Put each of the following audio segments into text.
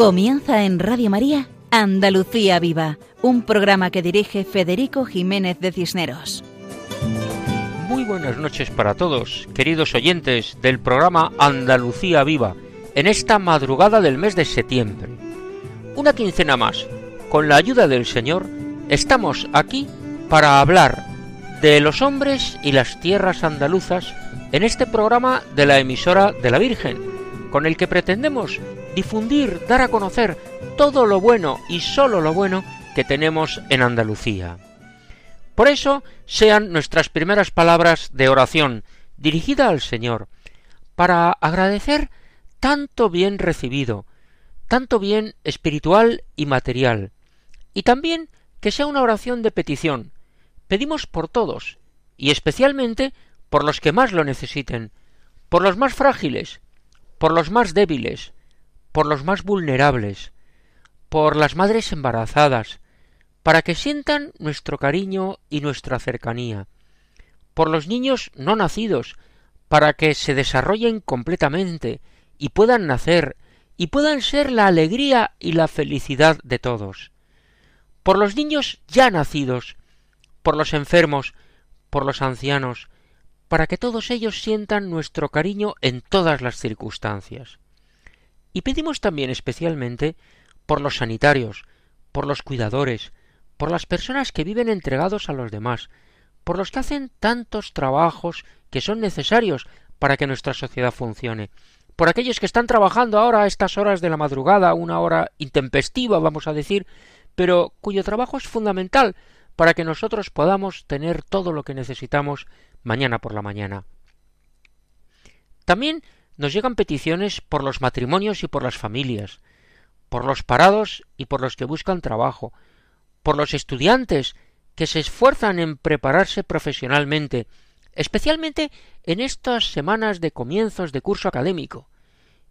Comienza en Radio María Andalucía Viva, un programa que dirige Federico Jiménez de Cisneros. Muy buenas noches para todos, queridos oyentes del programa Andalucía Viva, en esta madrugada del mes de septiembre. Una quincena más, con la ayuda del Señor, estamos aquí para hablar de los hombres y las tierras andaluzas en este programa de la emisora de la Virgen, con el que pretendemos difundir, dar a conocer todo lo bueno y sólo lo bueno que tenemos en Andalucía. Por eso sean nuestras primeras palabras de oración dirigida al Señor, para agradecer tanto bien recibido, tanto bien espiritual y material, y también que sea una oración de petición. Pedimos por todos, y especialmente por los que más lo necesiten, por los más frágiles, por los más débiles, por los más vulnerables, por las madres embarazadas, para que sientan nuestro cariño y nuestra cercanía, por los niños no nacidos, para que se desarrollen completamente y puedan nacer y puedan ser la alegría y la felicidad de todos, por los niños ya nacidos, por los enfermos, por los ancianos, para que todos ellos sientan nuestro cariño en todas las circunstancias. Y pedimos también especialmente por los sanitarios, por los cuidadores, por las personas que viven entregados a los demás, por los que hacen tantos trabajos que son necesarios para que nuestra sociedad funcione, por aquellos que están trabajando ahora a estas horas de la madrugada, una hora intempestiva, vamos a decir, pero cuyo trabajo es fundamental para que nosotros podamos tener todo lo que necesitamos mañana por la mañana. También nos llegan peticiones por los matrimonios y por las familias, por los parados y por los que buscan trabajo, por los estudiantes que se esfuerzan en prepararse profesionalmente, especialmente en estas semanas de comienzos de curso académico.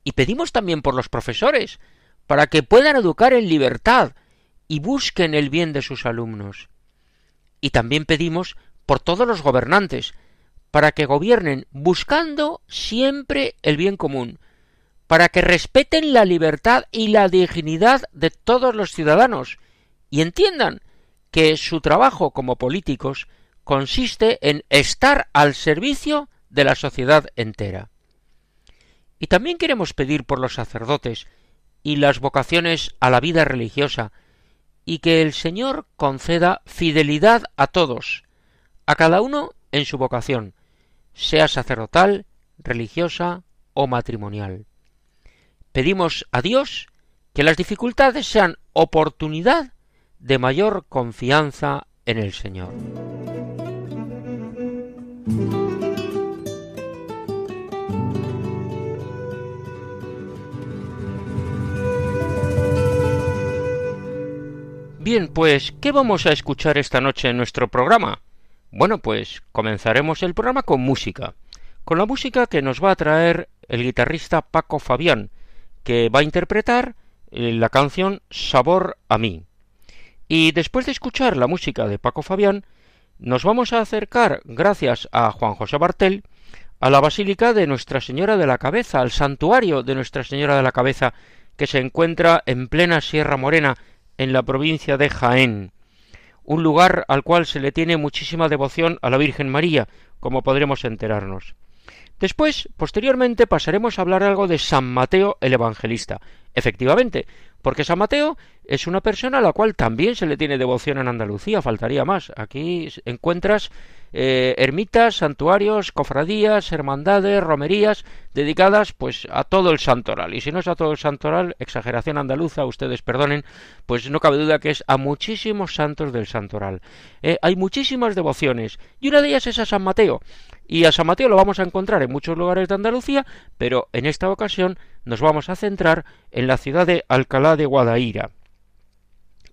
Y pedimos también por los profesores, para que puedan educar en libertad y busquen el bien de sus alumnos. Y también pedimos por todos los gobernantes, para que gobiernen buscando siempre el bien común, para que respeten la libertad y la dignidad de todos los ciudadanos y entiendan que su trabajo como políticos consiste en estar al servicio de la sociedad entera. Y también queremos pedir por los sacerdotes y las vocaciones a la vida religiosa, y que el Señor conceda fidelidad a todos, a cada uno en su vocación, sea sacerdotal, religiosa o matrimonial. Pedimos a Dios que las dificultades sean oportunidad de mayor confianza en el Señor. Bien, pues, ¿qué vamos a escuchar esta noche en nuestro programa? Bueno, pues comenzaremos el programa con música, con la música que nos va a traer el guitarrista Paco Fabián, que va a interpretar eh, la canción Sabor a mí. Y después de escuchar la música de Paco Fabián, nos vamos a acercar, gracias a Juan José Bartel, a la Basílica de Nuestra Señora de la Cabeza, al santuario de Nuestra Señora de la Cabeza, que se encuentra en plena Sierra Morena, en la provincia de Jaén un lugar al cual se le tiene muchísima devoción a la Virgen María, como podremos enterarnos. Después, posteriormente, pasaremos a hablar algo de San Mateo el Evangelista. Efectivamente, porque San Mateo es una persona a la cual también se le tiene devoción en Andalucía, faltaría más. Aquí encuentras eh, ermitas, santuarios, cofradías, hermandades, romerías, dedicadas pues a todo el santoral. Y si no es a todo el santoral, exageración andaluza, ustedes perdonen, pues no cabe duda que es a muchísimos santos del santoral. Eh, hay muchísimas devociones, y una de ellas es a San Mateo. Y a San Mateo lo vamos a encontrar en muchos lugares de Andalucía, pero en esta ocasión nos vamos a centrar en la ciudad de Alcalá de Guadaira.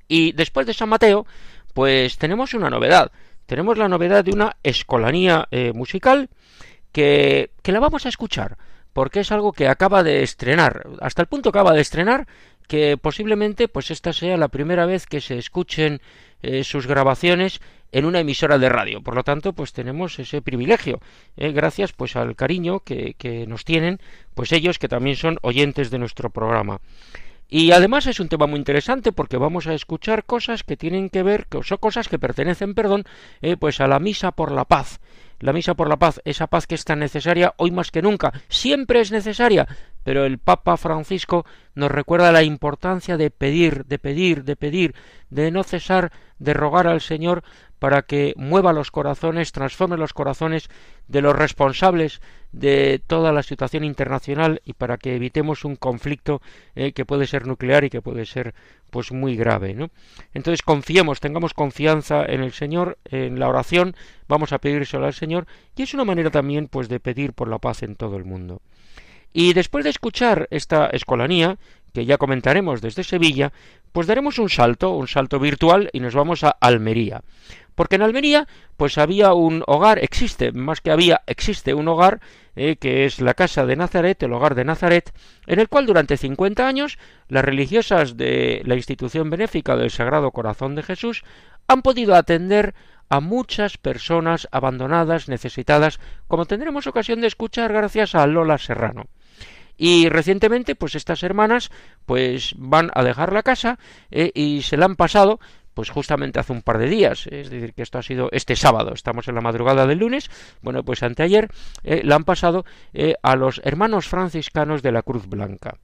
Y después de San Mateo, pues tenemos una novedad tenemos la novedad de una escolanía eh, musical que, que la vamos a escuchar porque es algo que acaba de estrenar, hasta el punto acaba de estrenar que posiblemente pues esta sea la primera vez que se escuchen eh, sus grabaciones en una emisora de radio. Por lo tanto, pues tenemos ese privilegio, eh, gracias pues al cariño que, que, nos tienen, pues ellos que también son oyentes de nuestro programa. Y además es un tema muy interesante porque vamos a escuchar cosas que tienen que ver, que son cosas que pertenecen, perdón, eh, pues a la misa por la paz. La misa por la paz, esa paz que es tan necesaria hoy más que nunca, siempre es necesaria, pero el Papa Francisco nos recuerda la importancia de pedir, de pedir, de pedir, de no cesar de rogar al Señor para que mueva los corazones, transforme los corazones de los responsables de toda la situación internacional y para que evitemos un conflicto eh, que puede ser nuclear y que puede ser pues muy grave, ¿no? Entonces confiemos, tengamos confianza en el Señor, en la oración, vamos a pedírselo al Señor y es una manera también pues de pedir por la paz en todo el mundo. Y después de escuchar esta escolanía, que ya comentaremos desde Sevilla, pues daremos un salto, un salto virtual y nos vamos a Almería. Porque en Almería, pues había un hogar, existe, más que había, existe un hogar, eh, que es la casa de Nazaret, el hogar de Nazaret, en el cual durante 50 años las religiosas de la institución benéfica del Sagrado Corazón de Jesús han podido atender a muchas personas abandonadas, necesitadas, como tendremos ocasión de escuchar gracias a Lola Serrano. Y recientemente, pues estas hermanas, pues van a dejar la casa eh, y se la han pasado pues justamente hace un par de días, es decir, que esto ha sido este sábado, estamos en la madrugada del lunes, bueno, pues anteayer eh, la han pasado eh, a los hermanos franciscanos de la Cruz Blanca.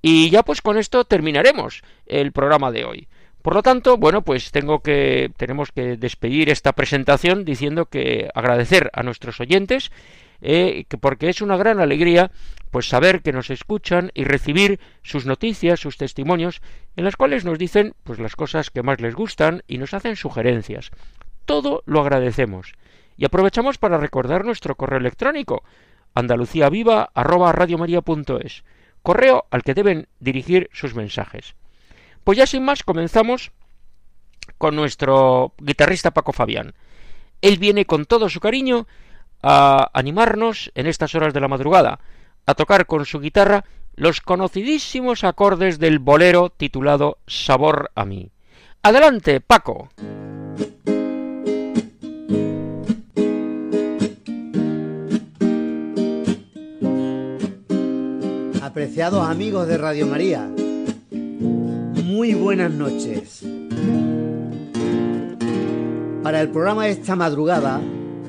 Y ya pues con esto terminaremos el programa de hoy. Por lo tanto, bueno, pues tengo que tenemos que despedir esta presentación diciendo que agradecer a nuestros oyentes eh, porque es una gran alegría pues saber que nos escuchan y recibir sus noticias, sus testimonios, en las cuales nos dicen pues las cosas que más les gustan y nos hacen sugerencias. Todo lo agradecemos. Y aprovechamos para recordar nuestro correo electrónico andaluciaviva@radiomaria.es, correo al que deben dirigir sus mensajes. Pues ya sin más comenzamos con nuestro guitarrista Paco Fabián. Él viene con todo su cariño a animarnos en estas horas de la madrugada, a tocar con su guitarra los conocidísimos acordes del bolero titulado Sabor a mí. Adelante, Paco. Apreciados amigos de Radio María, muy buenas noches. Para el programa de esta madrugada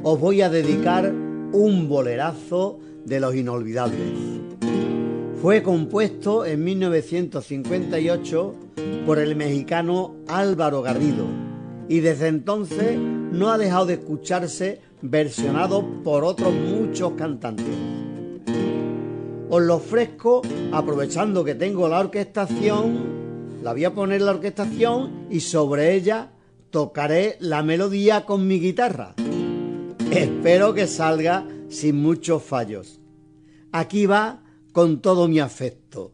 os voy a dedicar un bolerazo de los inolvidables. Fue compuesto en 1958 por el mexicano Álvaro Garrido y desde entonces no ha dejado de escucharse versionado por otros muchos cantantes. Os lo ofrezco aprovechando que tengo la orquestación, la voy a poner la orquestación y sobre ella tocaré la melodía con mi guitarra. Espero que salga sin muchos fallos. Aquí va con todo mi afecto.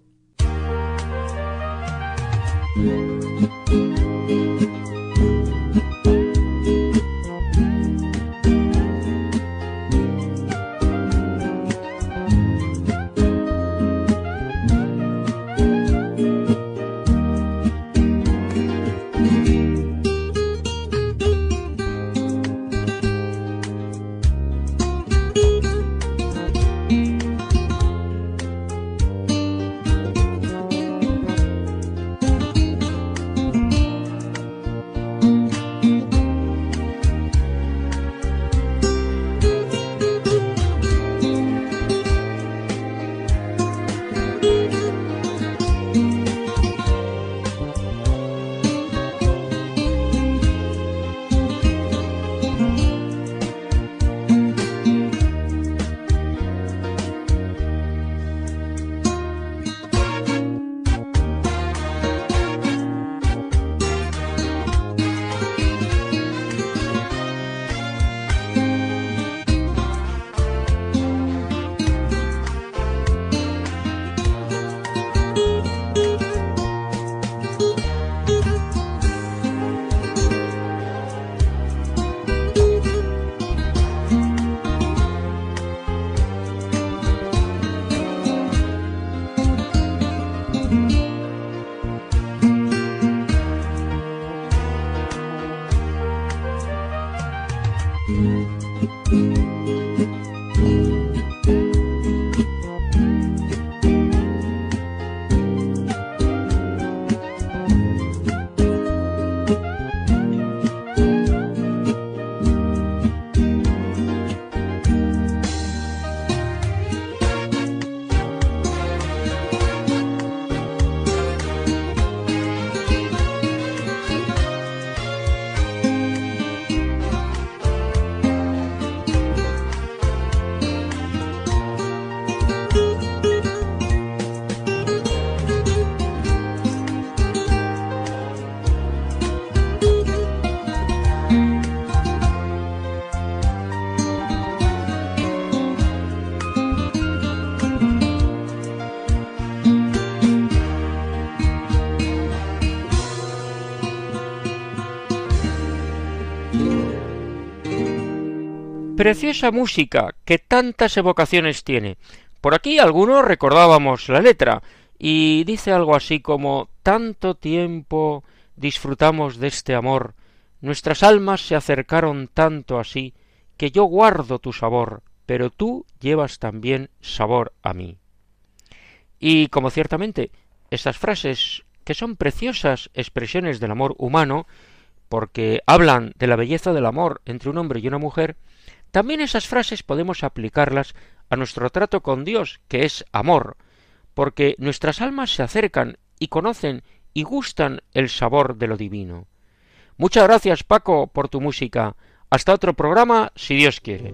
Preciosa música que tantas evocaciones tiene. Por aquí algunos recordábamos la letra y dice algo así como tanto tiempo disfrutamos de este amor, nuestras almas se acercaron tanto así, que yo guardo tu sabor, pero tú llevas también sabor a mí. Y como ciertamente estas frases, que son preciosas expresiones del amor humano, porque hablan de la belleza del amor entre un hombre y una mujer, también esas frases podemos aplicarlas a nuestro trato con Dios, que es amor, porque nuestras almas se acercan y conocen y gustan el sabor de lo divino. Muchas gracias Paco por tu música. Hasta otro programa, si Dios quiere.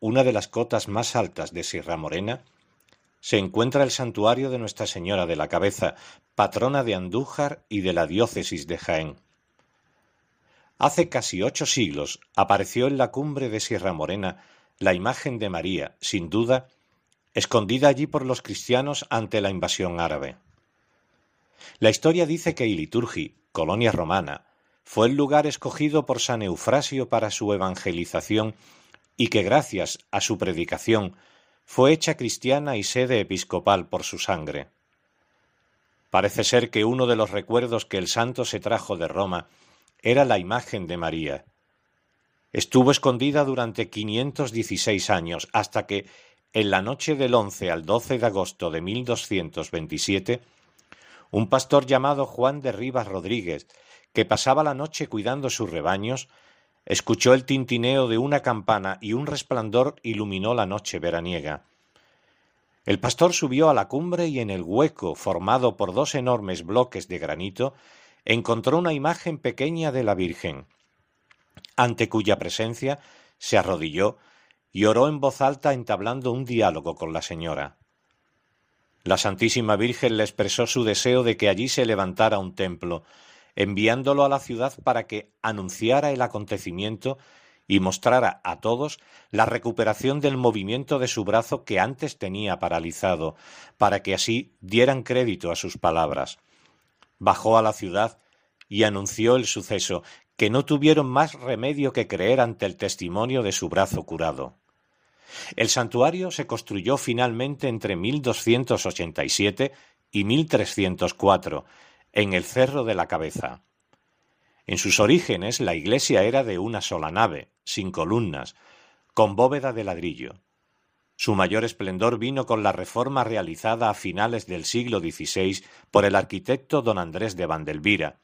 una de las cotas más altas de Sierra Morena, se encuentra el santuario de Nuestra Señora de la Cabeza, patrona de Andújar y de la diócesis de Jaén. Hace casi ocho siglos apareció en la cumbre de Sierra Morena la imagen de María, sin duda, escondida allí por los cristianos ante la invasión árabe. La historia dice que Iliturgi, colonia romana, fue el lugar escogido por San Eufrasio para su evangelización y que gracias a su predicación fue hecha cristiana y sede episcopal por su sangre. Parece ser que uno de los recuerdos que el santo se trajo de Roma era la imagen de María. Estuvo escondida durante 516 años hasta que, en la noche del 11 al 12 de agosto de 1227, un pastor llamado Juan de Rivas Rodríguez, que pasaba la noche cuidando sus rebaños, escuchó el tintineo de una campana y un resplandor iluminó la noche veraniega. El pastor subió a la cumbre y en el hueco formado por dos enormes bloques de granito encontró una imagen pequeña de la Virgen, ante cuya presencia se arrodilló y oró en voz alta entablando un diálogo con la señora. La Santísima Virgen le expresó su deseo de que allí se levantara un templo, enviándolo a la ciudad para que anunciara el acontecimiento y mostrara a todos la recuperación del movimiento de su brazo que antes tenía paralizado, para que así dieran crédito a sus palabras. Bajó a la ciudad y anunció el suceso, que no tuvieron más remedio que creer ante el testimonio de su brazo curado. El santuario se construyó finalmente entre 1287 y 1304, en el Cerro de la Cabeza. En sus orígenes la iglesia era de una sola nave, sin columnas, con bóveda de ladrillo. Su mayor esplendor vino con la reforma realizada a finales del siglo XVI por el arquitecto don Andrés de Vandelvira.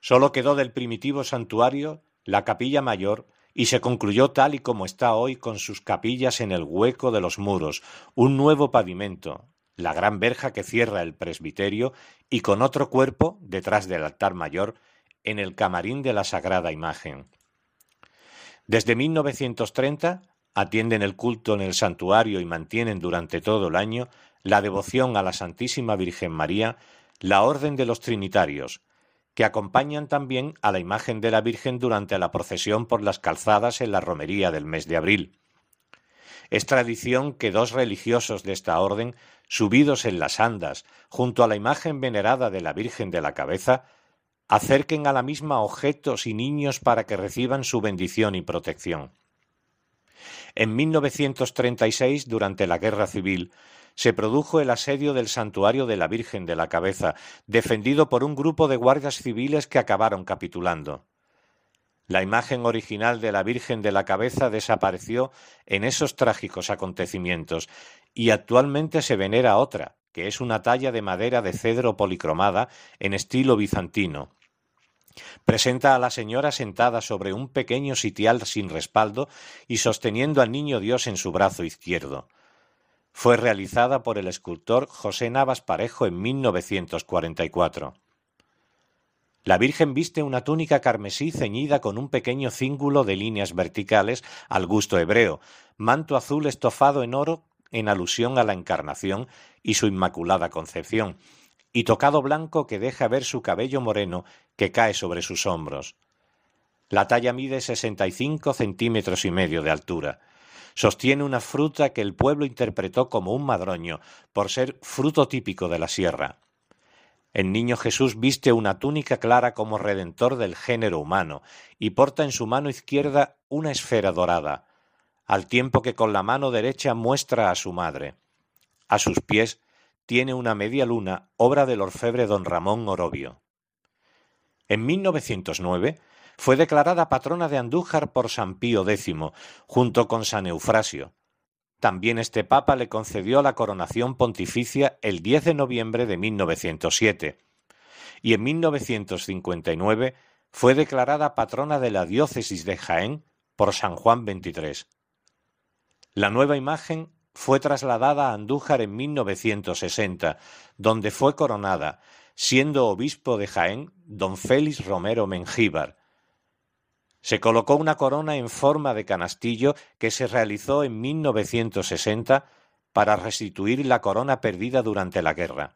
Sólo quedó del primitivo santuario la capilla mayor y se concluyó tal y como está hoy con sus capillas en el hueco de los muros, un nuevo pavimento, la gran verja que cierra el presbiterio y con otro cuerpo, detrás del altar mayor, en el camarín de la Sagrada Imagen. Desde 1930 atienden el culto en el santuario y mantienen durante todo el año la devoción a la Santísima Virgen María, la Orden de los Trinitarios, que acompañan también a la imagen de la Virgen durante la procesión por las calzadas en la romería del mes de abril. Es tradición que dos religiosos de esta orden subidos en las andas, junto a la imagen venerada de la Virgen de la Cabeza, acerquen a la misma objetos y niños para que reciban su bendición y protección. En 1936, durante la Guerra Civil, se produjo el asedio del santuario de la Virgen de la Cabeza, defendido por un grupo de guardias civiles que acabaron capitulando. La imagen original de la Virgen de la Cabeza desapareció en esos trágicos acontecimientos y actualmente se venera otra, que es una talla de madera de cedro policromada en estilo bizantino. Presenta a la señora sentada sobre un pequeño sitial sin respaldo y sosteniendo al niño Dios en su brazo izquierdo. Fue realizada por el escultor José Navas Parejo en 1944. La Virgen viste una túnica carmesí ceñida con un pequeño cíngulo de líneas verticales al gusto hebreo, manto azul estofado en oro en alusión a la Encarnación y su Inmaculada Concepción, y tocado blanco que deja ver su cabello moreno que cae sobre sus hombros. La talla mide sesenta y cinco centímetros y medio de altura. Sostiene una fruta que el pueblo interpretó como un madroño, por ser fruto típico de la sierra. El niño Jesús viste una túnica clara como redentor del género humano y porta en su mano izquierda una esfera dorada, al tiempo que con la mano derecha muestra a su madre. A sus pies tiene una media luna, obra del orfebre don Ramón Orobio. En 1909 fue declarada patrona de Andújar por San Pío X, junto con San Eufrasio, también este papa le concedió la coronación pontificia el 10 de noviembre de 1907 y en 1959 fue declarada patrona de la diócesis de Jaén por San Juan XXIII. La nueva imagen fue trasladada a Andújar en 1960, donde fue coronada, siendo obispo de Jaén don Félix Romero Mengíbar, se colocó una corona en forma de canastillo que se realizó en 1960 para restituir la corona perdida durante la guerra.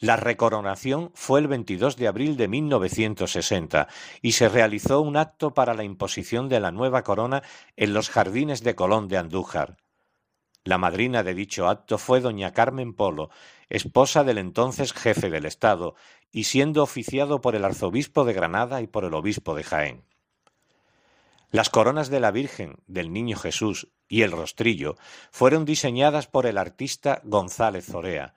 La recoronación fue el 22 de abril de 1960 y se realizó un acto para la imposición de la nueva corona en los jardines de Colón de Andújar. La madrina de dicho acto fue doña Carmen Polo, esposa del entonces jefe del Estado, y siendo oficiado por el arzobispo de Granada y por el obispo de Jaén. Las coronas de la Virgen, del Niño Jesús y el rostrillo fueron diseñadas por el artista González Zorea,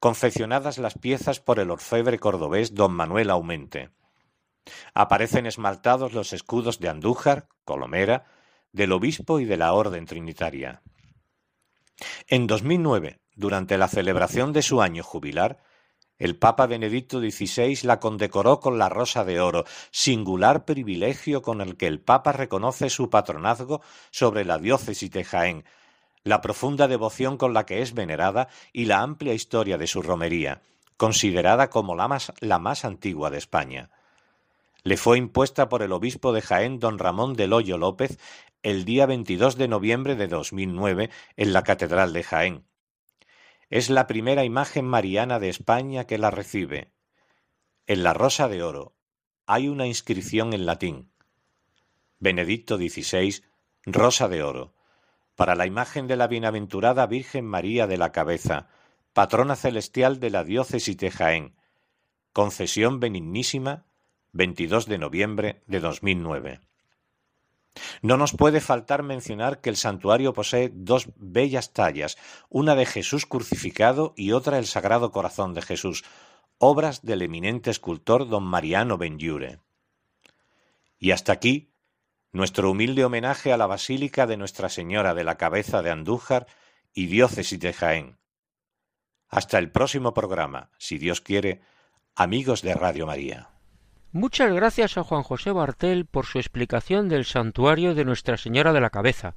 confeccionadas las piezas por el orfebre cordobés don Manuel Aumente. Aparecen esmaltados los escudos de Andújar, Colomera, del obispo y de la Orden Trinitaria. En 2009, durante la celebración de su año jubilar, el Papa Benedicto XVI la condecoró con la Rosa de Oro, singular privilegio con el que el Papa reconoce su patronazgo sobre la diócesis de Jaén, la profunda devoción con la que es venerada y la amplia historia de su romería, considerada como la más, la más antigua de España. Le fue impuesta por el obispo de Jaén, don Ramón del Hoyo López, el día 22 de noviembre de 2009 en la Catedral de Jaén es la primera imagen mariana de España que la recibe. En la Rosa de Oro hay una inscripción en latín. Benedicto XVI, Rosa de Oro, para la imagen de la bienaventurada Virgen María de la Cabeza, patrona celestial de la diócesis de Jaén. Concesión benignísima, 22 de noviembre de 2009. No nos puede faltar mencionar que el santuario posee dos bellas tallas, una de Jesús crucificado y otra el Sagrado Corazón de Jesús, obras del eminente escultor don Mariano Benlliure. Y hasta aquí nuestro humilde homenaje a la Basílica de Nuestra Señora de la Cabeza de Andújar y Diócesis de Jaén. Hasta el próximo programa, si Dios quiere, amigos de Radio María. Muchas gracias a Juan José Bartel por su explicación del santuario de Nuestra Señora de la Cabeza,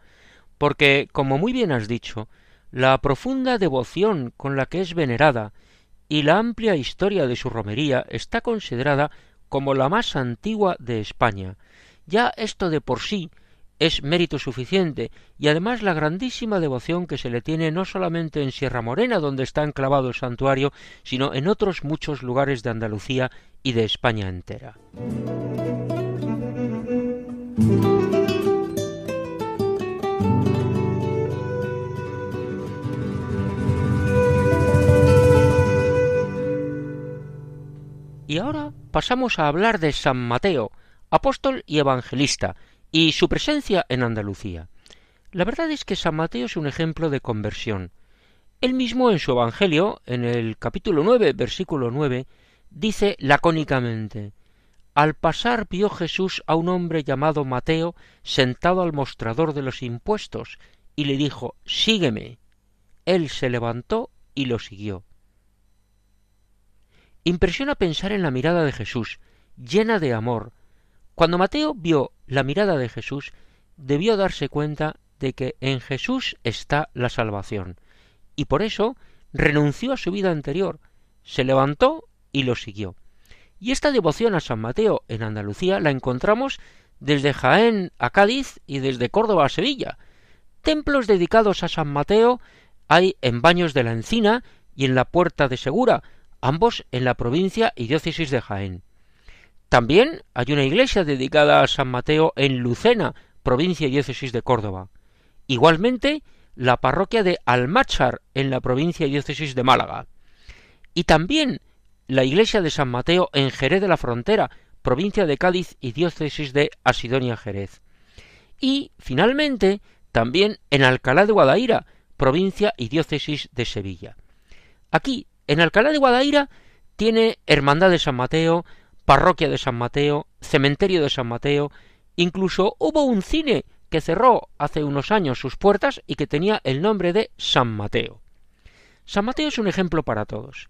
porque, como muy bien has dicho, la profunda devoción con la que es venerada y la amplia historia de su romería está considerada como la más antigua de España. Ya esto de por sí es mérito suficiente y además la grandísima devoción que se le tiene no solamente en Sierra Morena, donde está enclavado el santuario, sino en otros muchos lugares de Andalucía y de España entera. Y ahora pasamos a hablar de San Mateo, apóstol y evangelista, y su presencia en Andalucía. La verdad es que San Mateo es un ejemplo de conversión. Él mismo en su Evangelio, en el capítulo nueve, versículo nueve, dice lacónicamente al pasar vio Jesús a un hombre llamado Mateo sentado al mostrador de los impuestos y le dijo Sígueme. Él se levantó y lo siguió. Impresiona pensar en la mirada de Jesús, llena de amor. Cuando Mateo vio la mirada de Jesús, debió darse cuenta de que en Jesús está la salvación, y por eso renunció a su vida anterior, se levantó y lo siguió. Y esta devoción a San Mateo en Andalucía la encontramos desde Jaén a Cádiz y desde Córdoba a Sevilla. Templos dedicados a San Mateo hay en Baños de la Encina y en la Puerta de Segura, ambos en la provincia y diócesis de Jaén. También hay una iglesia dedicada a San Mateo en Lucena, provincia y diócesis de Córdoba. Igualmente, la parroquia de Almáchar en la provincia y diócesis de Málaga. Y también la iglesia de San Mateo en Jerez de la Frontera, provincia de Cádiz y diócesis de Asidonia Jerez. Y, finalmente, también en Alcalá de Guadaira, provincia y diócesis de Sevilla. Aquí, en Alcalá de Guadaira, tiene Hermandad de San Mateo, Parroquia de San Mateo, Cementerio de San Mateo, incluso hubo un cine que cerró hace unos años sus puertas y que tenía el nombre de San Mateo. San Mateo es un ejemplo para todos.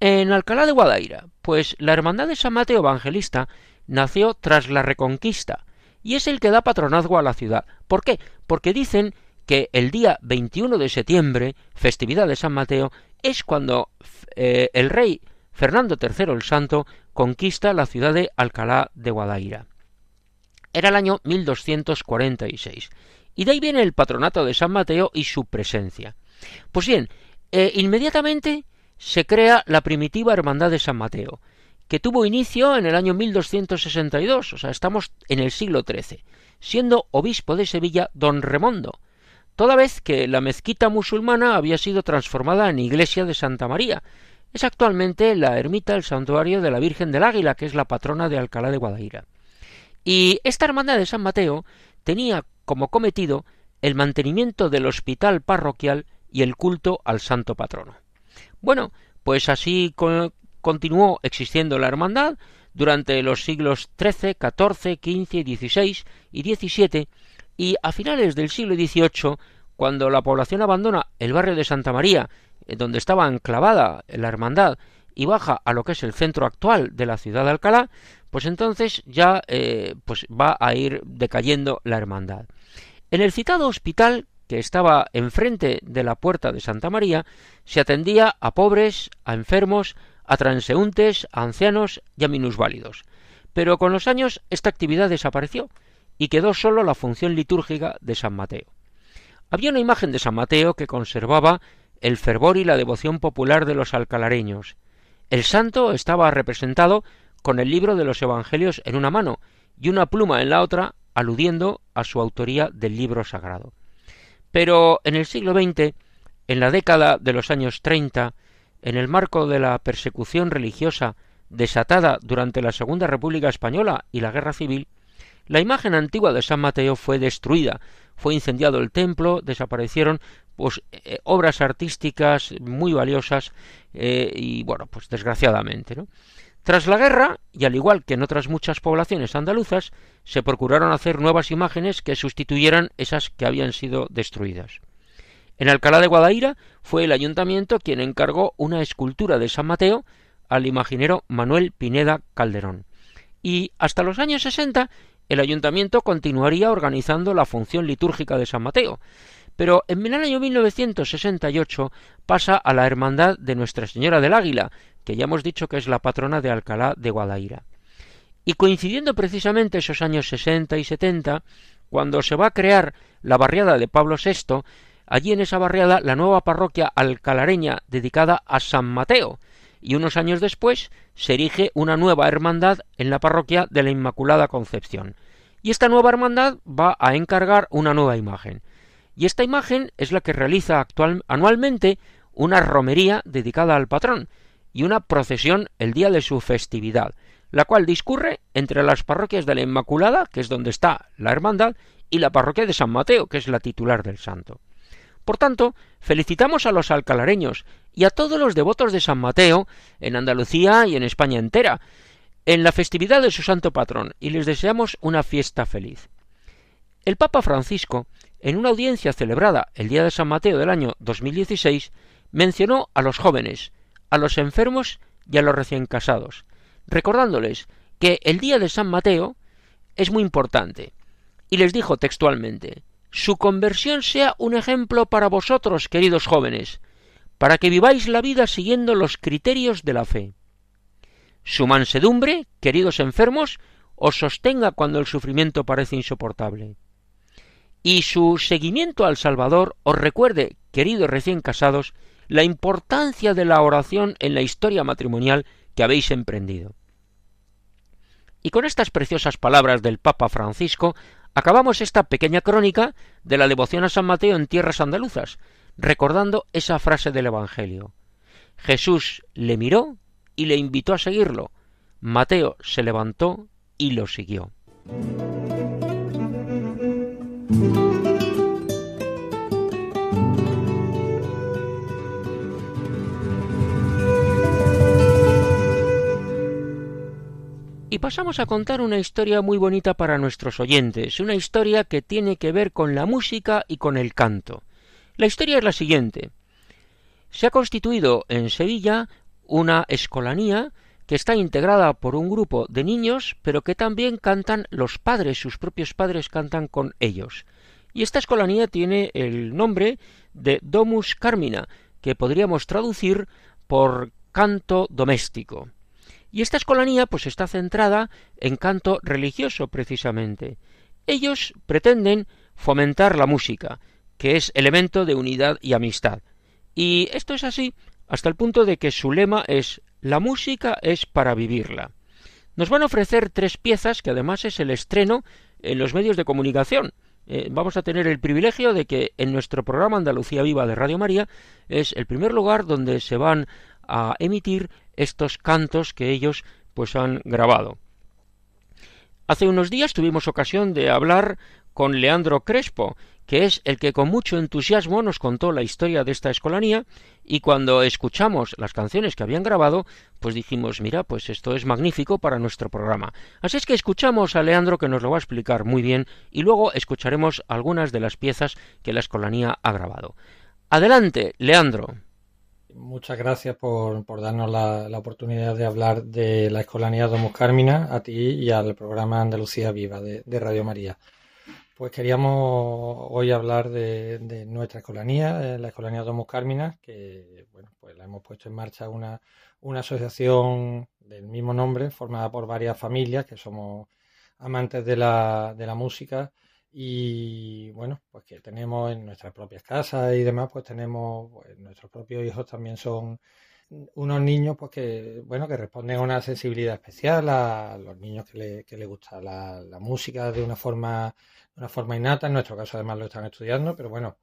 En Alcalá de Guadaira, pues la Hermandad de San Mateo Evangelista nació tras la Reconquista y es el que da patronazgo a la ciudad. ¿Por qué? Porque dicen que el día 21 de septiembre, festividad de San Mateo, es cuando eh, el rey Fernando III el Santo conquista la ciudad de Alcalá de Guadaira. Era el año 1246. Y de ahí viene el patronato de San Mateo y su presencia. Pues bien, eh, inmediatamente se crea la primitiva Hermandad de San Mateo, que tuvo inicio en el año 1262, o sea, estamos en el siglo XIII, siendo obispo de Sevilla don Remondo, toda vez que la mezquita musulmana había sido transformada en iglesia de Santa María. Es actualmente la ermita, el santuario de la Virgen del Águila, que es la patrona de Alcalá de Guadaira. Y esta hermandad de San Mateo tenía como cometido el mantenimiento del hospital parroquial y el culto al santo patrono. Bueno, pues así continuó existiendo la hermandad durante los siglos XIII, XIV, XV, XVI y XVII, y a finales del siglo XVIII, cuando la población abandona el barrio de Santa María, donde estaba enclavada la hermandad, y baja a lo que es el centro actual de la ciudad de Alcalá, pues entonces ya eh, pues va a ir decayendo la hermandad. En el citado hospital que estaba enfrente de la puerta de Santa María, se atendía a pobres, a enfermos, a transeúntes, a ancianos y a minusválidos. Pero con los años esta actividad desapareció y quedó solo la función litúrgica de San Mateo. Había una imagen de San Mateo que conservaba el fervor y la devoción popular de los alcalareños. El santo estaba representado con el libro de los Evangelios en una mano y una pluma en la otra, aludiendo a su autoría del libro sagrado. Pero en el siglo XX, en la década de los años treinta, en el marco de la persecución religiosa desatada durante la Segunda República Española y la Guerra Civil, la imagen antigua de San Mateo fue destruida, fue incendiado el templo, desaparecieron pues eh, obras artísticas muy valiosas eh, y bueno, pues desgraciadamente, ¿no? Tras la guerra, y al igual que en otras muchas poblaciones andaluzas, se procuraron hacer nuevas imágenes que sustituyeran esas que habían sido destruidas. En Alcalá de Guadaira fue el ayuntamiento quien encargó una escultura de San Mateo al imaginero Manuel Pineda Calderón. Y hasta los años sesenta el ayuntamiento continuaría organizando la función litúrgica de San Mateo, pero en el año 1968 pasa a la Hermandad de Nuestra Señora del Águila, que ya hemos dicho que es la patrona de Alcalá de Guadaira. Y coincidiendo precisamente esos años 60 y 70, cuando se va a crear la barriada de Pablo VI, allí en esa barriada la nueva parroquia alcalareña dedicada a San Mateo, y unos años después se erige una nueva hermandad en la parroquia de la Inmaculada Concepción. Y esta nueva hermandad va a encargar una nueva imagen. Y esta imagen es la que realiza actual, anualmente una romería dedicada al patrón y una procesión el día de su festividad, la cual discurre entre las parroquias de la Inmaculada, que es donde está la hermandad, y la parroquia de San Mateo, que es la titular del santo. Por tanto, felicitamos a los alcalareños y a todos los devotos de San Mateo en Andalucía y en España entera, en la festividad de su santo patrón y les deseamos una fiesta feliz. El Papa Francisco, en una audiencia celebrada el día de San Mateo del año 2016, mencionó a los jóvenes, a los enfermos y a los recién casados, recordándoles que el día de San Mateo es muy importante, y les dijo textualmente Su conversión sea un ejemplo para vosotros, queridos jóvenes, para que viváis la vida siguiendo los criterios de la fe. Su mansedumbre, queridos enfermos, os sostenga cuando el sufrimiento parece insoportable. Y su seguimiento al Salvador os recuerde, queridos recién casados, la importancia de la oración en la historia matrimonial que habéis emprendido. Y con estas preciosas palabras del Papa Francisco acabamos esta pequeña crónica de la devoción a San Mateo en tierras andaluzas, recordando esa frase del Evangelio. Jesús le miró y le invitó a seguirlo. Mateo se levantó y lo siguió. Y pasamos a contar una historia muy bonita para nuestros oyentes, una historia que tiene que ver con la música y con el canto. La historia es la siguiente. Se ha constituido en Sevilla una escolanía que está integrada por un grupo de niños, pero que también cantan los padres, sus propios padres cantan con ellos. Y esta escolanía tiene el nombre de Domus Carmina, que podríamos traducir por canto doméstico. Y esta escolanía pues está centrada en canto religioso precisamente. Ellos pretenden fomentar la música, que es elemento de unidad y amistad. Y esto es así hasta el punto de que su lema es la música es para vivirla. Nos van a ofrecer tres piezas que además es el estreno en los medios de comunicación. Eh, vamos a tener el privilegio de que en nuestro programa Andalucía Viva de Radio María es el primer lugar donde se van a emitir estos cantos que ellos pues han grabado. Hace unos días tuvimos ocasión de hablar con Leandro Crespo, que es el que con mucho entusiasmo nos contó la historia de esta escolanía y cuando escuchamos las canciones que habían grabado, pues dijimos, mira, pues esto es magnífico para nuestro programa. Así es que escuchamos a Leandro que nos lo va a explicar muy bien y luego escucharemos algunas de las piezas que la escolanía ha grabado. Adelante, Leandro. Muchas gracias por, darnos la, oportunidad de hablar de la Escolanía Domus Carmina, a ti y al programa Andalucía Viva de Radio María. Pues queríamos hoy hablar de, nuestra escolanía, eh, la escolanía Domus Carmina, que bueno, pues la hemos puesto en marcha una, una asociación del mismo nombre, formada por varias familias que somos amantes de la, de la música. Y bueno, pues que tenemos en nuestras propias casas y demás, pues tenemos, pues nuestros propios hijos también son unos niños pues que bueno que responden a una sensibilidad especial a los niños que le, que gusta la, música de una forma una forma innata en nuestro caso además lo están estudiando pero bueno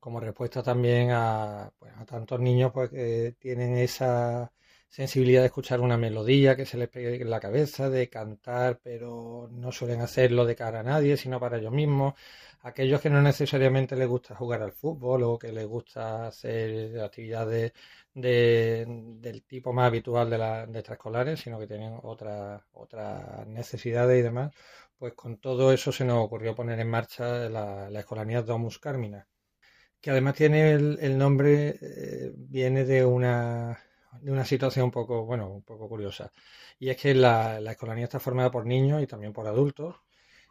como respuesta también a, pues, a tantos niños pues que tienen esa sensibilidad de escuchar una melodía que se les pegue en la cabeza de cantar pero no suelen hacerlo de cara a nadie sino para ellos mismos. Aquellos que no necesariamente les gusta jugar al fútbol o que les gusta hacer actividades de, del tipo más habitual de, la, de extraescolares, sino que tienen otras otras necesidades y demás, pues con todo eso se nos ocurrió poner en marcha la, la escolanía Domus Carmina, que además tiene el, nombre, eh, viene de una, de una situación un poco, bueno, un poco curiosa. Y es que la, la escolanía está formada por niños y también por adultos,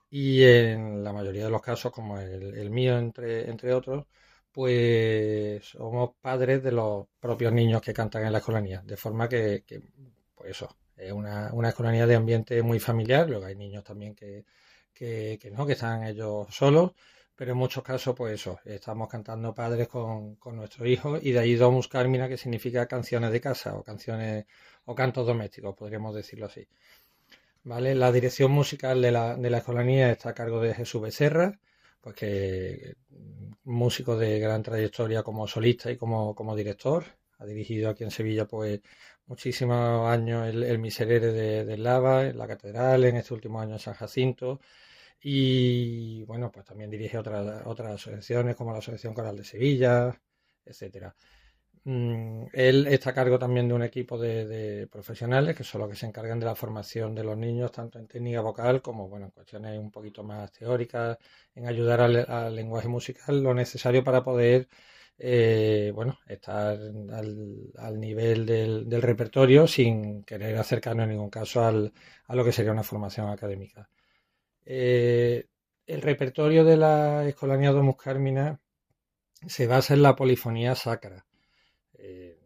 y en la mayoría de los casos, como el, el mío entre, entre otros, pues somos padres de los propios niños que cantan en la escolanía, de forma que, pues eso, es una, una, escolanía de ambiente muy familiar, luego hay niños también que, que, no, que están ellos solos, pero en muchos casos, pues eso, estamos cantando padres con, con nuestros hijos y de ahí Domus Carmina, que significa canciones de casa o canciones o cantos domésticos, podríamos decirlo así. ¿Vale? La dirección musical de la, de la escolanía está a cargo de Jesús Becerra, pues que músico de gran trayectoria como solista y como, como director. Ha dirigido aquí en Sevilla pues muchísimos años el, Miserere de, Lava, en la Catedral, en este último año en San Jacinto. Y bueno, pues también dirige otras, otras asociaciones como la Asociación Coral de Sevilla, etcétera. Mm, él está a cargo también de un equipo de, profesionales que son los que se encargan de la formación de los niños, tanto en técnica vocal como bueno, en cuestiones un poquito más teóricas, en ayudar al, lenguaje musical, lo necesario para poder eh, bueno, estar al, nivel del, repertorio sin querer acercarnos en ningún caso al, a lo que sería una formación académica. Eh, el repertorio de la Escolanía Domus Carmina se basa en la polifonía sacra. Eh,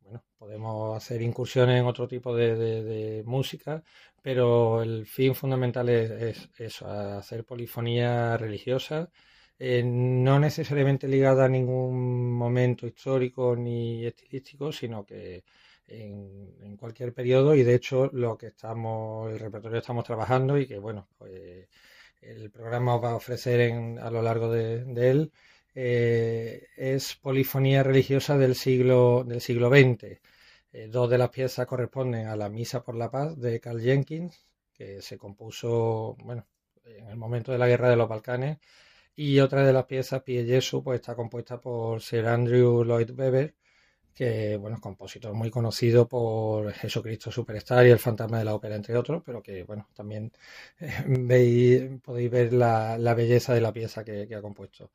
bueno, podemos hacer incursiones en otro tipo de, música, pero el fin fundamental es, eso, hacer polifonía religiosa, eh, no necesariamente ligada a ningún momento histórico ni estilístico, sino que en, cualquier periodo y de hecho lo que estamos, el repertorio estamos trabajando y que bueno, pues, el programa os va a ofrecer a lo largo de él eh, es polifonía religiosa del siglo, del siglo XX. Eh, dos de las piezas corresponden a la Misa por la Paz de Carl Jenkins, que se compuso bueno, en el momento de la Guerra de los Balcanes, y otra de las piezas, Pie Jesu, pues está compuesta por Sir Andrew Lloyd Webber, que bueno, es compositor muy conocido por Jesucristo Superstar y El Fantasma de la Ópera, entre otros, pero que bueno, también eh, veis, podéis ver la, belleza de la pieza que ha compuesto.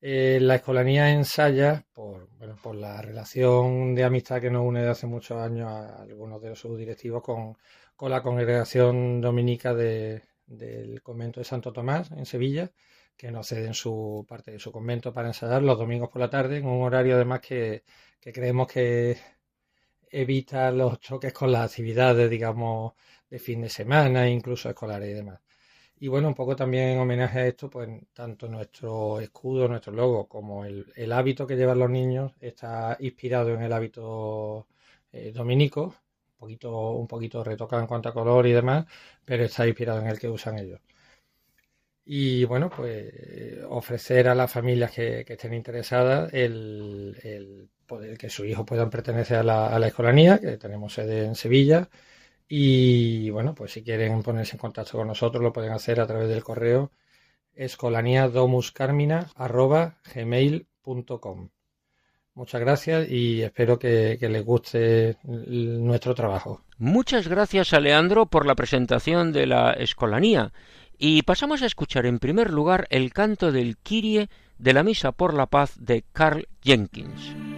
Eh, la escolanía ensaya, por, bueno, por la relación de amistad que nos une de hace muchos años a algunos de sus directivos con, la congregación dominica del convento de Santo Tomás en Sevilla, que nos ceden su parte de su convento para ensayar los domingos por la tarde, en un horario además que, creemos que evita los choques con las actividades, digamos, de fin de semana, incluso escolares y demás. Y bueno, un poco también en homenaje a esto, pues tanto nuestro escudo, nuestro logo, como el, hábito que llevan los niños está inspirado en el hábito eh, dominico, un poquito, un poquito retocado en cuanto a color y demás, pero está inspirado en el que usan ellos. Y bueno, pues ofrecer a las familias que, estén interesadas el, poder que sus hijos puedan pertenecer a la, escolanía, que tenemos sede en Sevilla, y bueno, pues si quieren ponerse en contacto con nosotros lo pueden hacer a través del correo escolaniadomuscarmina.gmail.com Muchas gracias y espero que, que, les guste nuestro trabajo. Muchas gracias a Leandro por la presentación de la Escolanía. Y pasamos a escuchar en primer lugar el canto del Kyrie de la Misa por la Paz de Carl Jenkins.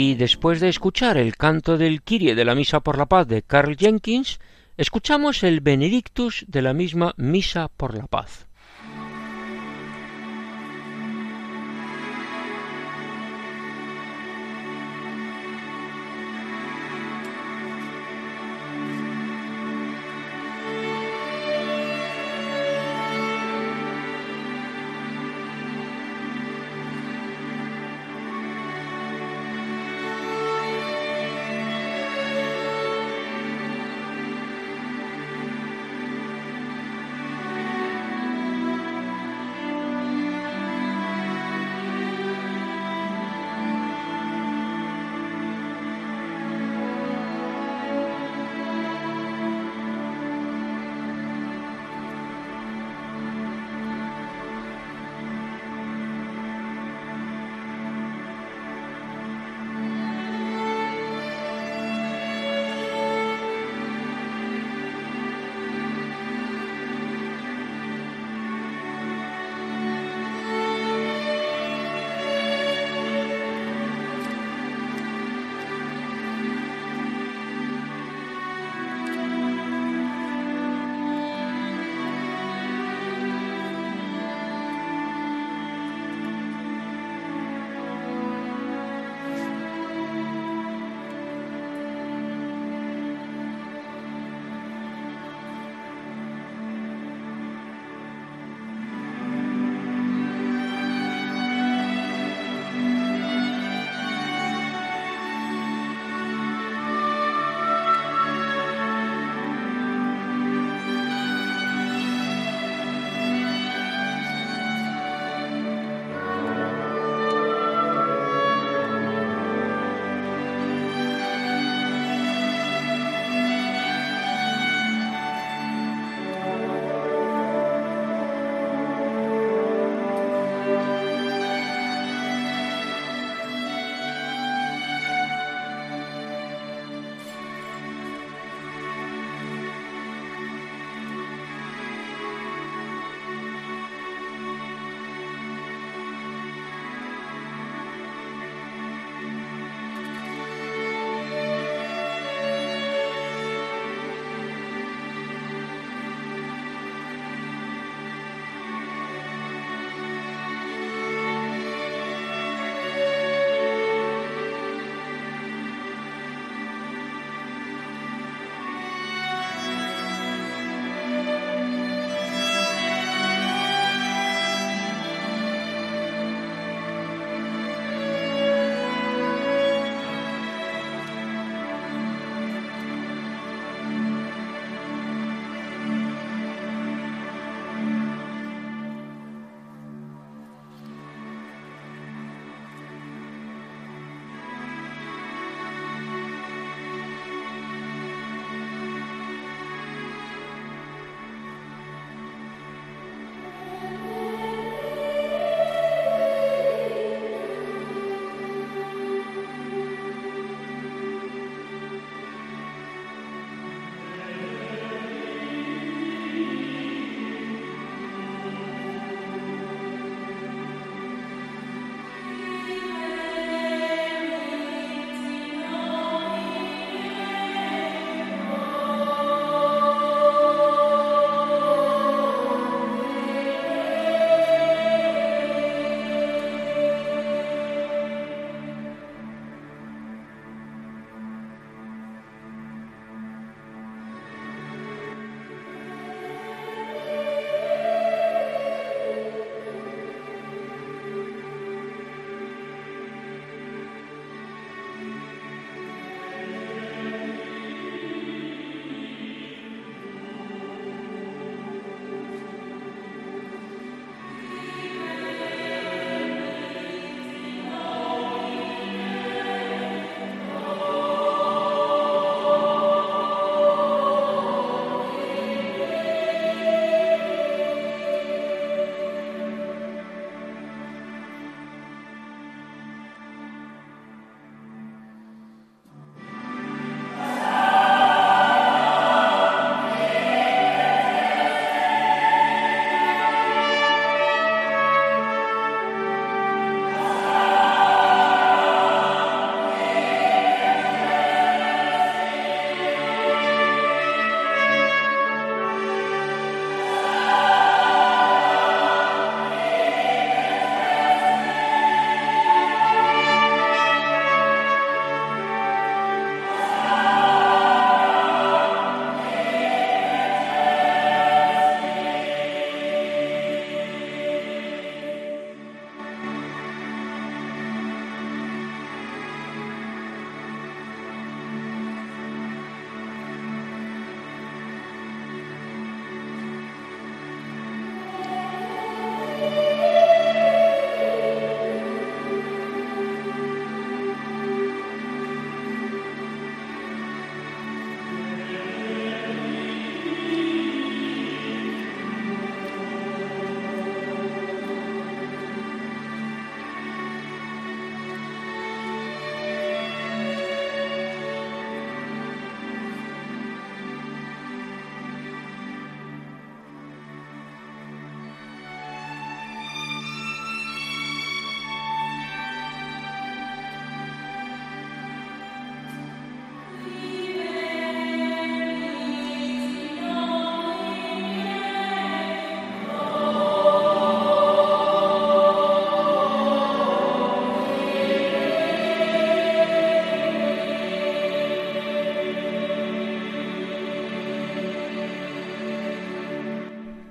Y después de escuchar el canto del Kyrie de la Misa por la Paz de Carl Jenkins, escuchamos el Benedictus de la misma Misa por la Paz.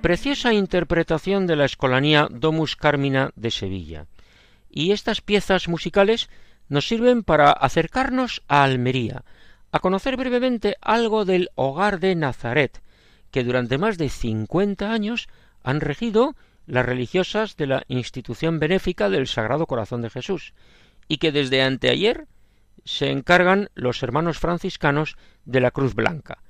Preciosa interpretación de la escolanía Domus Carmina de Sevilla. Y estas piezas musicales nos sirven para acercarnos a Almería, a conocer brevemente algo del hogar de Nazaret, que durante más de cincuenta años han regido las religiosas de la institución benéfica del Sagrado Corazón de Jesús, y que desde anteayer se encargan los hermanos franciscanos de la Cruz Blanca.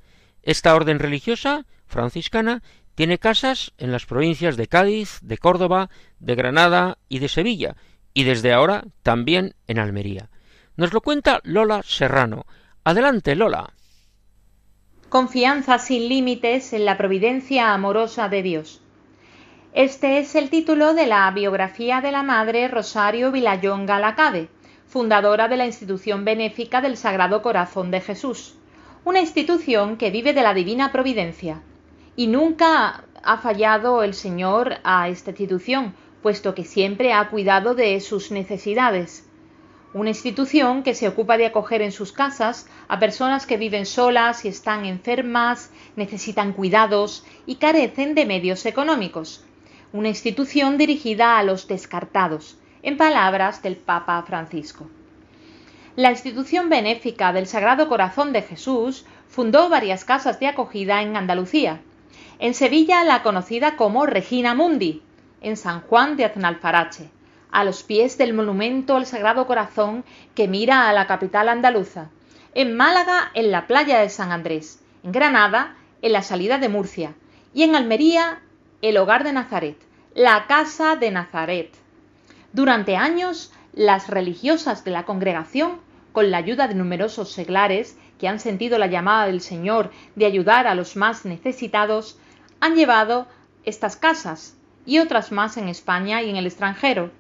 Esta orden religiosa franciscana tiene casas en las provincias de Cádiz, de Córdoba, de Granada y de Sevilla, y desde ahora también en Almería. Nos lo cuenta Lola Serrano. Adelante, Lola. Confianza sin límites en la providencia amorosa de Dios. Este es el título de la biografía de la Madre Rosario Vilayón Galacabe, fundadora de la institución benéfica del Sagrado Corazón de Jesús, una institución que vive de la divina providencia. Y nunca ha fallado el Señor a esta institución, puesto que siempre ha cuidado de sus necesidades. Una institución que se ocupa de acoger en sus casas a personas que viven solas y están enfermas, necesitan cuidados y carecen de medios económicos. Una institución dirigida a los descartados, en palabras del Papa Francisco. La institución benéfica del Sagrado Corazón de Jesús fundó varias casas de acogida en Andalucía. En Sevilla la conocida como Regina Mundi, en San Juan de Aznalfarache, a los pies del monumento al Sagrado Corazón que mira a la capital andaluza. En Málaga, en la playa de San Andrés. En Granada, en la salida de Murcia. Y en Almería, el hogar de Nazaret, la casa de Nazaret. Durante años, las religiosas de la congregación, con la ayuda de numerosos seglares que han sentido la llamada del Señor de ayudar a los más necesitados, han llevado estas casas y otras más en España y en el extranjero,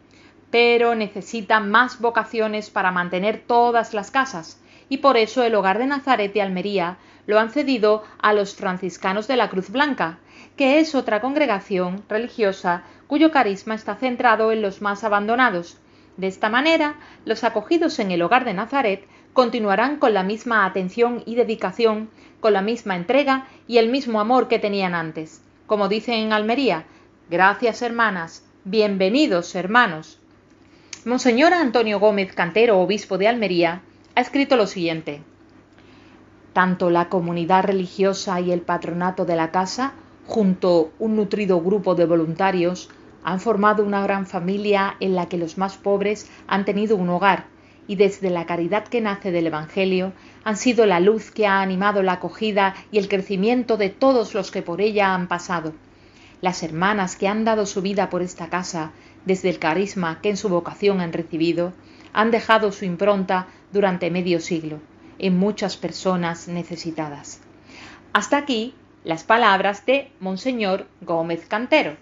pero necesitan más vocaciones para mantener todas las casas, y por eso el hogar de Nazaret de Almería lo han cedido a los franciscanos de la Cruz Blanca, que es otra congregación religiosa cuyo carisma está centrado en los más abandonados. De esta manera, los acogidos en el hogar de Nazaret continuarán con la misma atención y dedicación, con la misma entrega y el mismo amor que tenían antes. Como dicen en Almería, gracias hermanas, bienvenidos hermanos. Monseñor Antonio Gómez Cantero, obispo de Almería, ha escrito lo siguiente. Tanto la comunidad religiosa y el patronato de la casa, junto un nutrido grupo de voluntarios, han formado una gran familia en la que los más pobres han tenido un hogar y desde la caridad que nace del Evangelio han sido la luz que ha animado la acogida y el crecimiento de todos los que por ella han pasado. Las hermanas que han dado su vida por esta casa, desde el carisma que en su vocación han recibido, han dejado su impronta durante medio siglo en muchas personas necesitadas. Hasta aquí las palabras de Monseñor Gómez Cantero.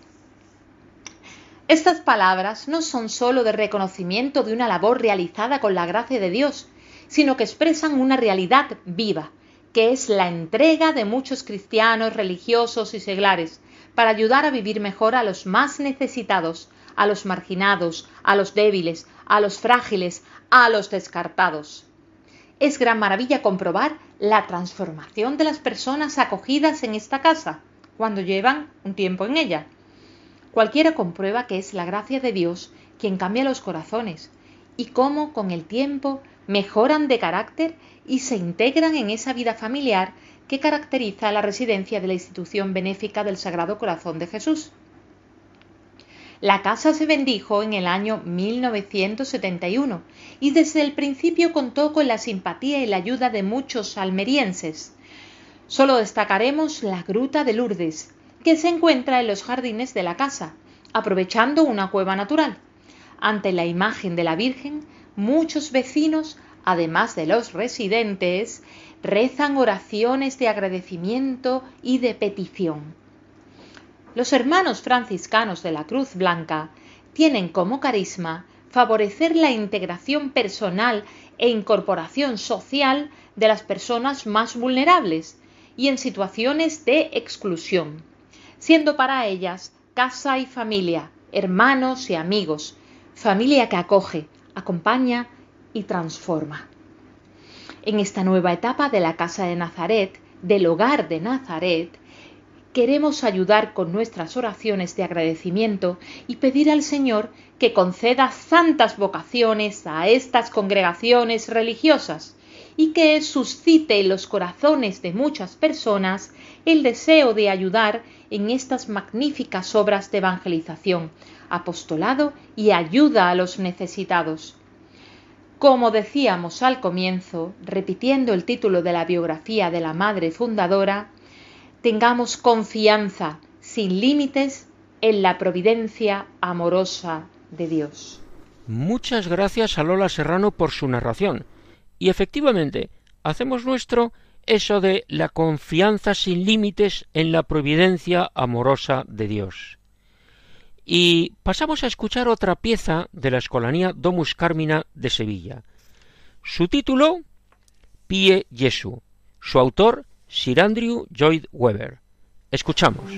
Estas palabras no son sólo de reconocimiento de una labor realizada con la gracia de Dios, sino que expresan una realidad viva, que es la entrega de muchos cristianos, religiosos y seglares, para ayudar a vivir mejor a los más necesitados, a los marginados, a los débiles, a los frágiles, a los descartados. Es gran maravilla comprobar la transformación de las personas acogidas en esta casa, cuando llevan un tiempo en ella. Cualquiera comprueba que es la gracia de Dios quien cambia los corazones y cómo con el tiempo mejoran de carácter y se integran en esa vida familiar que caracteriza la residencia de la institución benéfica del Sagrado Corazón de Jesús. La casa se bendijo en el año 1971 y desde el principio contó con la simpatía y la ayuda de muchos almerienses. Solo destacaremos la Gruta de Lourdes, que se encuentra en los jardines de la casa, aprovechando una cueva natural. Ante la imagen de la Virgen, muchos vecinos, además de los residentes, rezan oraciones de agradecimiento y de petición. Los hermanos franciscanos de la Cruz Blanca tienen como carisma favorecer la integración personal e incorporación social de las personas más vulnerables y en situaciones de exclusión siendo para ellas casa y familia, hermanos y amigos, familia que acoge, acompaña y transforma. En esta nueva etapa de la Casa de Nazaret, del hogar de Nazaret, queremos ayudar con nuestras oraciones de agradecimiento y pedir al Señor que conceda santas vocaciones a estas congregaciones religiosas y que suscite en los corazones de muchas personas el deseo de ayudar en estas magníficas obras de evangelización, apostolado y ayuda a los necesitados. Como decíamos al comienzo, repitiendo el título de la biografía de la madre fundadora, tengamos confianza sin límites en la providencia amorosa de Dios. Muchas gracias a Lola Serrano por su narración. Y efectivamente, hacemos nuestro eso de la confianza sin límites en la providencia amorosa de Dios. Y pasamos a escuchar otra pieza de la escolanía Domus Carmina de Sevilla. Su título, Pie Jesu. Su autor, Sir Andrew Lloyd Webber. Escuchamos.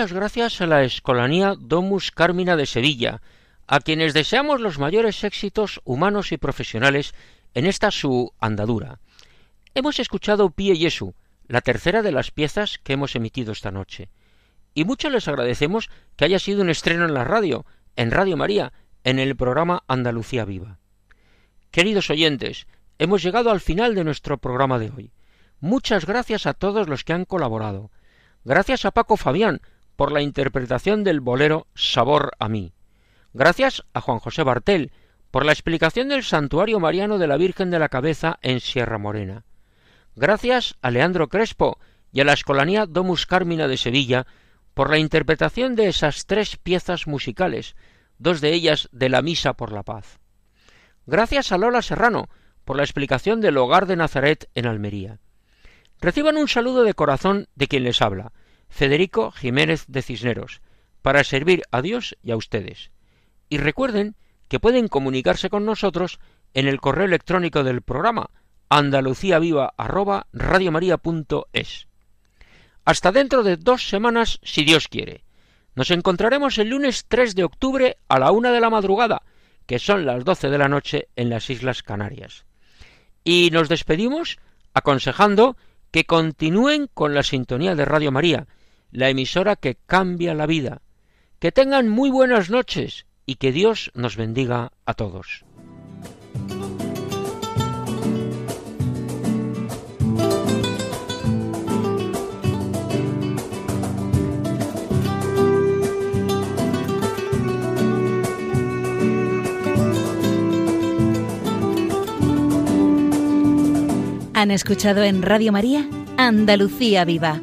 Muchas gracias a la Escolanía Domus Carmina de Sevilla, a quienes deseamos los mayores éxitos humanos y profesionales en esta su andadura. Hemos escuchado Pie Jesu, la tercera de las piezas que hemos emitido esta noche. Y mucho les agradecemos que haya sido un estreno en la radio, en Radio María, en el programa Andalucía Viva. Queridos oyentes, hemos llegado al final de nuestro programa de hoy. Muchas gracias a todos los que han colaborado. Gracias a Paco Fabián por la interpretación del bolero Sabor a mí. Gracias a Juan José Bartel por la explicación del santuario mariano de la Virgen de la Cabeza en Sierra Morena. Gracias a Leandro Crespo y a la Escolanía Domus Carmina de Sevilla por la interpretación de esas tres piezas musicales, dos de ellas de la Misa por la Paz. Gracias a Lola Serrano por la explicación del Hogar de Nazaret en Almería. Reciban un saludo de corazón de quien les habla, Federico Jiménez de Cisneros, para servir a Dios y a ustedes. Y recuerden que pueden comunicarse con nosotros en el correo electrónico del programa andaluciaviva@radiomaria.es. Hasta dentro de dos semanas, si Dios quiere. Nos encontraremos el lunes 3 de octubre a la una de la madrugada, que son las doce de la noche en las Islas Canarias. Y nos despedimos aconsejando que continúen con la sintonía de Radio María, la emisora que cambia la vida. Que tengan muy buenas noches y que Dios nos bendiga a todos. Han escuchado en Radio María Andalucía Viva,